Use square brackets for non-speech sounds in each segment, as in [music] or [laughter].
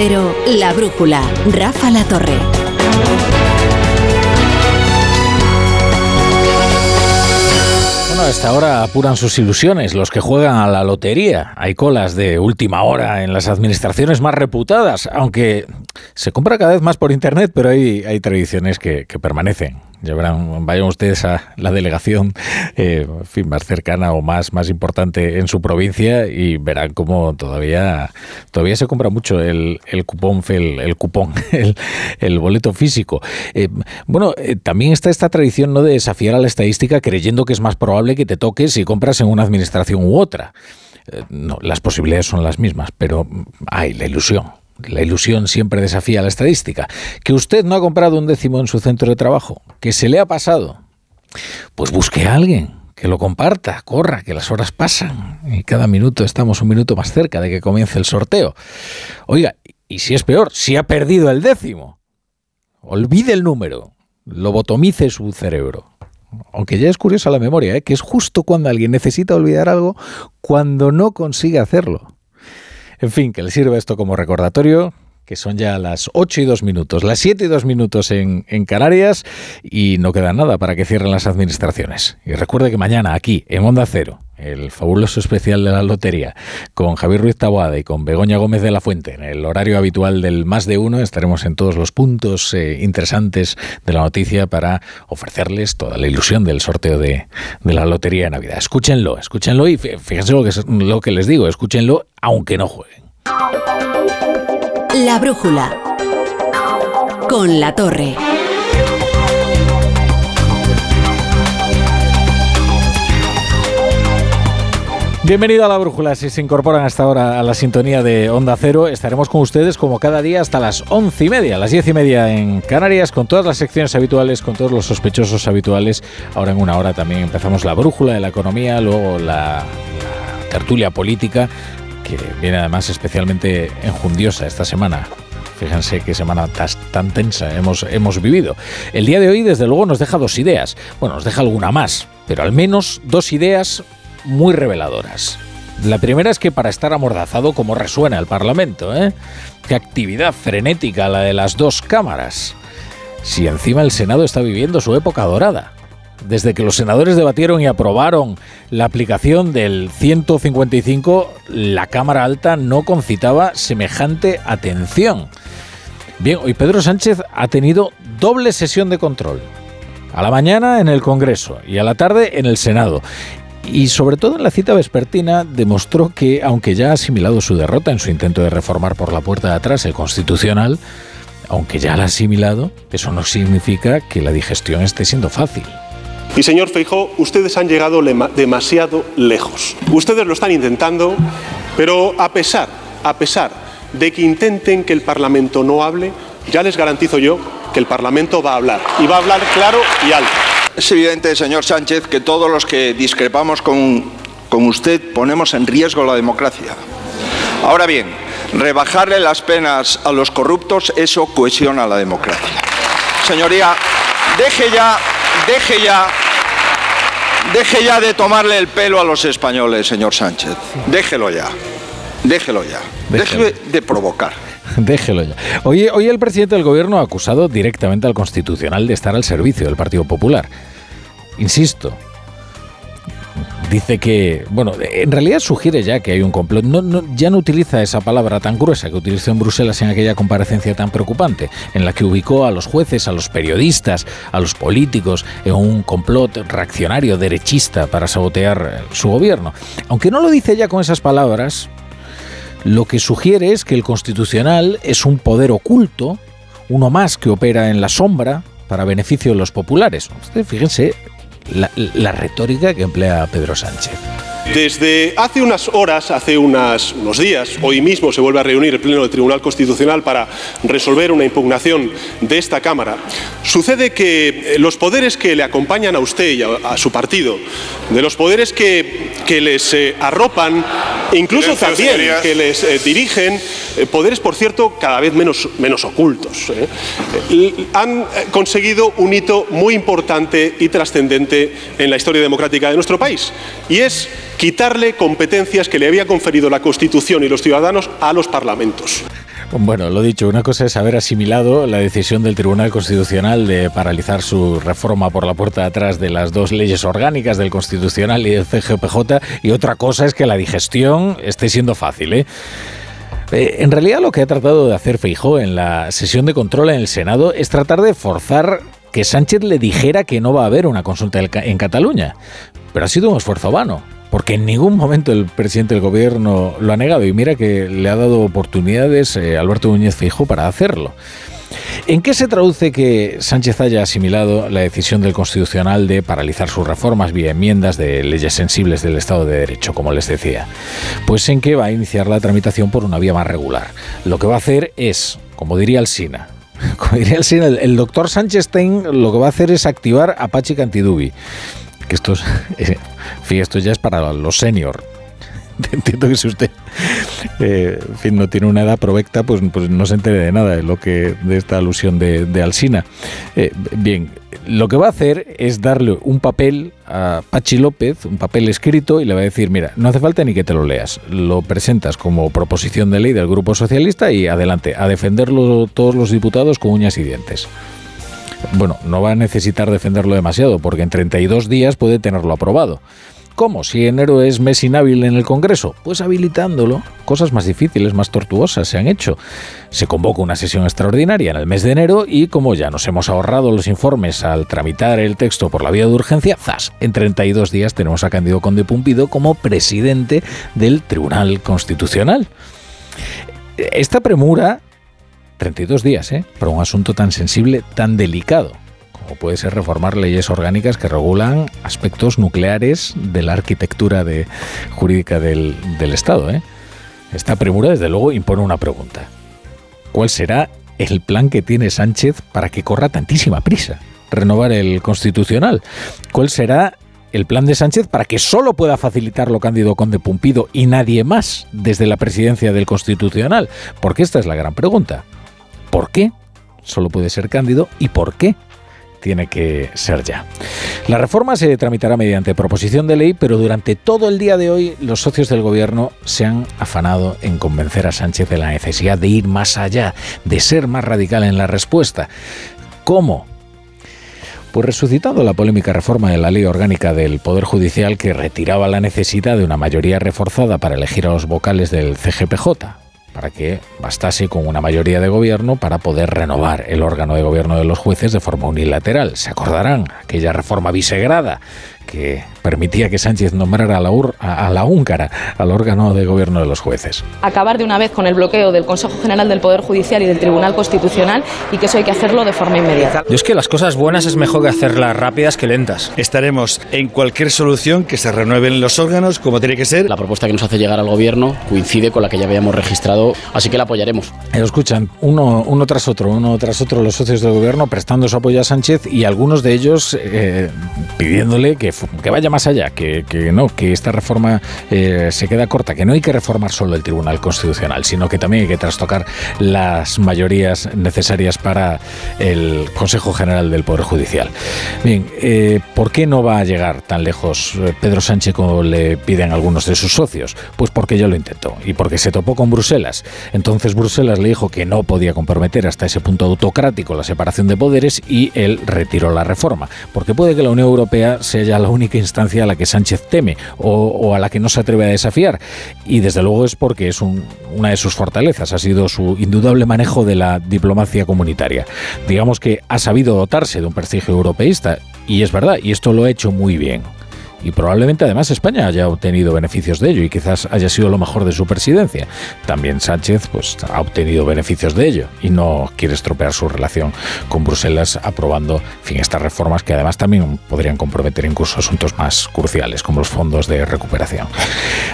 Cero, La Brújula, Rafa La Torre. Bueno, a esta hora apuran sus ilusiones los que juegan a la lotería. Hay colas de última hora en las administraciones más reputadas, aunque se compra cada vez más por internet, pero hay, hay tradiciones que, que permanecen. Ya vayan ustedes a la delegación eh, fin, más cercana o más, más importante en su provincia y verán cómo todavía, todavía se compra mucho el, el cupón, el, el cupón, [laughs] el, el, boleto físico. Eh, bueno, eh, también está esta tradición ¿no? de desafiar a la estadística creyendo que es más probable que te toque si compras en una administración u otra. No, las posibilidades son las mismas, pero hay la ilusión. La ilusión siempre desafía la estadística. Que usted no ha comprado un décimo en su centro de trabajo, que se le ha pasado, pues busque a alguien que lo comparta, corra, que las horas pasan y cada minuto estamos un minuto más cerca de que comience el sorteo. Oiga, y si es peor, si ha perdido el décimo, olvide el número, lobotomice su cerebro. Aunque ya es curiosa la memoria, ¿eh? que es justo cuando alguien necesita olvidar algo, cuando no consigue hacerlo. En fin, que le sirva esto como recordatorio, que son ya las 8 y 2 minutos, las 7 y 2 minutos en, en, Canarias y no queda nada para que cierren las administraciones. Y recuerde que mañana aquí, en Onda Cero, el fabuloso especial de la lotería, con Javier Ruiz Taboada y con Begoña Gómez de la Fuente, en el horario habitual del más de uno, estaremos en todos los puntos eh, interesantes de la noticia para ofrecerles toda la ilusión del sorteo de, de, la lotería de Navidad. Escúchenlo, escúchenlo y fíjense lo que, lo que les digo, escúchenlo aunque no jueguen. La brújula con la torre. Bienvenido a la Brújula. Si se incorporan hasta ahora a la sintonía de Onda Cero, estaremos con ustedes como cada día hasta las once y media, las diez y media en Canarias, con todas las secciones habituales, con todos los sospechosos habituales. Ahora en una hora también empezamos la Brújula de la Economía, luego la, tertulia política, que viene además especialmente enjundiosa esta semana. Fíjense qué semana tan tensa hemos, hemos vivido. El día de hoy, desde luego, nos deja dos ideas. Bueno, nos deja alguna más, pero al menos dos ideas muy reveladoras. La primera es que para estar amordazado como resuena el Parlamento, ¿eh? Qué actividad frenética la de las dos cámaras. Si encima el Senado está viviendo su época dorada. Desde que los senadores debatieron y aprobaron la aplicación del 155, la Cámara Alta no concitaba semejante atención. Bien, hoy Pedro Sánchez ha tenido doble sesión de control. A la mañana en el Congreso y a la tarde en el Senado. Y sobre todo en la cita vespertina demostró que, aunque ya ha asimilado su derrota en su intento de reformar por la puerta de atrás el constitucional, aunque ya la ha asimilado, eso no significa que la digestión esté siendo fácil. Y señor Feijó, ustedes han llegado demasiado lejos. Ustedes lo están intentando, pero a pesar, a pesar de que intenten que el Parlamento no hable, ya les garantizo yo que el Parlamento va a hablar. Y va a hablar claro y alto. Es evidente, señor Sánchez, que todos los que discrepamos con, con usted ponemos en riesgo la democracia. Ahora bien, rebajarle las penas a los corruptos, eso cohesiona la democracia. Señoría, deje ya, deje ya, deje ya de tomarle el pelo a los españoles, señor Sánchez. Déjelo ya, déjelo ya. Déjelo. Deje de provocar. [laughs] Déjelo ya. Hoy, hoy el presidente del gobierno ha acusado directamente al Constitucional de estar al servicio del Partido Popular. Insisto, dice que, bueno, en realidad sugiere ya que hay un complot. No, no, ya no utiliza esa palabra tan gruesa que utilizó en Bruselas en aquella comparecencia tan preocupante, en la que ubicó a los jueces, a los periodistas, a los políticos en un complot reaccionario derechista para sabotear su gobierno. Aunque no lo dice ya con esas palabras, lo que sugiere es que el constitucional es un poder oculto, uno más que opera en la sombra para beneficio de los populares. Fíjense la, retórica que emplea Pedro Sánchez. Desde hace unas horas, hace unas, unos días, hoy mismo se vuelve a reunir el Pleno del Tribunal Constitucional para resolver una impugnación de esta Cámara. Sucede que los poderes que le acompañan a usted y a, a su partido, de los poderes que, que les eh, arropan, incluso Silencio, también señorías. que les eh, dirigen, eh, poderes, por cierto, cada vez menos, menos ocultos, ¿eh? Eh, han eh, conseguido un hito muy importante y trascendente en la historia democrática de nuestro país, y es quitarle competencias que le había conferido la Constitución y los ciudadanos a los parlamentos. Bueno, lo dicho, una cosa es haber asimilado la decisión del Tribunal Constitucional de paralizar su reforma por la puerta de atrás de las dos leyes orgánicas del Constitucional y del CGPJ, y otra cosa es que la digestión esté siendo fácil, ¿eh? Eh, en realidad lo que ha tratado de hacer Feijó en la sesión de control en el Senado es tratar de forzar que Sánchez le dijera que no va a haber una consulta en Cataluña. Pero ha sido un esfuerzo vano, porque en ningún momento el presidente del gobierno lo ha negado y mira que le ha dado oportunidades eh, Alberto Núñez Feijó para hacerlo. ¿En qué se traduce que Sánchez haya asimilado la decisión del Constitucional de paralizar sus reformas vía enmiendas de leyes sensibles del Estado de Derecho, como les decía? Pues en que va a iniciar la tramitación por una vía más regular. Lo que va a hacer es, como diría el SINA, [laughs] como diría el, doctor Sánchez Stein lo que va a hacer es activar Apache Cantidubi. Que esto, es, [laughs] esto ya es para los senior [laughs] entiendo que si usted eh, fin, no tiene una edad provecta, pues, pues no se entere de nada de lo que de esta alusión de, Alsina. Eh, bien, lo que va a hacer es darle un papel a Pachi López, un papel escrito, y le va a decir, mira, no hace falta ni que te lo leas, lo presentas como proposición de ley del Grupo Socialista y adelante, a defenderlo todos los diputados con uñas y dientes. Bueno, no va a necesitar defenderlo demasiado, porque en 32 días puede tenerlo aprobado. ¿Cómo? Si enero es mes inhábil en el Congreso, pues habilitándolo. Cosas más difíciles, más tortuosas se han hecho. Se convoca una sesión extraordinaria en el mes de enero y como ya nos hemos ahorrado los informes al tramitar el texto por la vía de urgencia, ¡zas! En 32 días tenemos a Cándido Conde Pumpido como presidente del Tribunal Constitucional. Esta premura 32 días, ¿eh? Para un asunto tan sensible, tan delicado o puede ser reformar leyes orgánicas que regulan aspectos nucleares de la arquitectura de, jurídica del, Estado. ¿eh? Esta premura, desde luego, impone una pregunta. ¿Cuál será el plan que tiene Sánchez para que corra tantísima prisa? Renovar el constitucional. ¿Cuál será el plan de Sánchez para que solo pueda facilitarlo Cándido Conde Pumpido y nadie más desde la presidencia del Constitucional? Porque esta es la gran pregunta. ¿Por qué solo puede ser Cándido y por qué tiene que ser ya. La reforma se tramitará mediante proposición de ley, pero durante todo el día de hoy los socios del gobierno se han afanado en convencer a Sánchez de la necesidad de ir más allá, de ser más radical en la respuesta. ¿Cómo? Pues resucitando la polémica reforma de la ley orgánica del Poder Judicial que retiraba la necesidad de una mayoría reforzada para elegir a los vocales del CGPJ, para que bastase con una mayoría de gobierno para poder renovar el órgano de gobierno de los jueces de forma unilateral. Se acordarán aquella reforma bisegrada que permitía que Sánchez nombrara a la, a la húngara al órgano de gobierno de los jueces. Acabar de una vez con el bloqueo del Consejo General del Poder Judicial y del Tribunal Constitucional y que eso hay que hacerlo de forma inmediata. Yo es que las cosas buenas es mejor que hacerlas rápidas que lentas. Estaremos en cualquier solución que se renueven los órganos como tiene que ser. La propuesta que nos hace llegar al gobierno coincide con la que ya habíamos registrado, así que la apoyaremos. Lo escuchan uno, uno tras otro, uno tras otro los socios del gobierno prestando su apoyo a Sánchez y algunos de ellos eh, pidiéndole que que vaya más allá, que, no, que esta reforma eh, se queda corta, que no hay que reformar solo el Tribunal Constitucional, sino que también hay que trastocar las mayorías necesarias para el Consejo General del Poder Judicial. Bien, eh, ¿por qué no va a llegar tan lejos eh, Pedro Sánchez como le piden algunos de sus socios? Pues porque ya lo intentó y porque se topó con Bruselas. Entonces Bruselas le dijo que no podía comprometer hasta ese punto autocrático la separación de poderes y él retiró la reforma, porque puede que la Unión Europea sea ya la única instancia a la que Sánchez teme o, a la que no se atreve a desafiar. Y desde luego es porque es una de sus fortalezas, ha sido su indudable manejo de la diplomacia comunitaria. Digamos que ha sabido dotarse de un prestigio europeísta y es verdad, y esto lo ha hecho muy bien y probablemente además España haya obtenido beneficios de ello y quizás haya sido lo mejor de su presidencia. También Sánchez pues ha obtenido beneficios de ello y no quiere estropear su relación con Bruselas aprobando fin, estas reformas que además también podrían comprometer incluso asuntos más cruciales como los fondos de recuperación.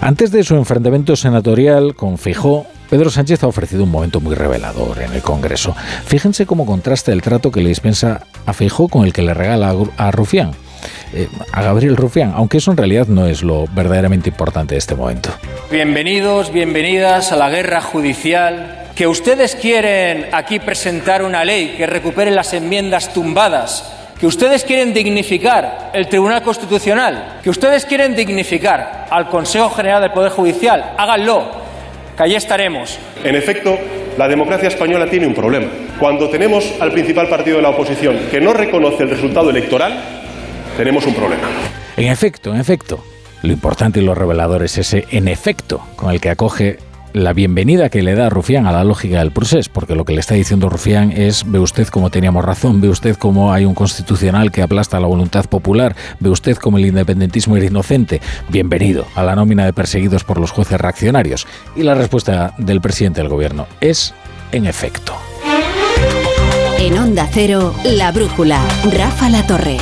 Antes de su enfrentamiento senatorial con Fijó, Pedro Sánchez ha ofrecido un momento muy revelador en el Congreso. Fíjense cómo contrasta el trato que le dispensa a Fijó con el que le regala a Rufián. Eh, a Gabriel Rufián, aunque eso en realidad no es lo verdaderamente importante de este momento. Bienvenidos, bienvenidas a la guerra judicial. Que ustedes quieren aquí presentar una ley que recupere las enmiendas tumbadas que ustedes quieren dignificar el Tribunal Constitucional, que ustedes quieren dignificar al Consejo General del Poder Judicial, háganlo. que allí estaremos. En efecto, la democracia española tiene un problema. Cuando tenemos al principal partido de la oposición que no reconoce el resultado electoral, tenemos un problema. En efecto, en efecto. Lo importante y lo revelador es ese en efecto con el que acoge la bienvenida que le da Rufián a la lógica del procés, porque lo que le está diciendo Rufián es, ve usted cómo teníamos razón, ve usted cómo hay un constitucional que aplasta la voluntad popular, ve usted cómo el independentismo era inocente, bienvenido a la nómina de perseguidos por los jueces reaccionarios. Y la respuesta del presidente del gobierno es, en efecto. En Onda Cero, La Brújula, Rafa La Torre.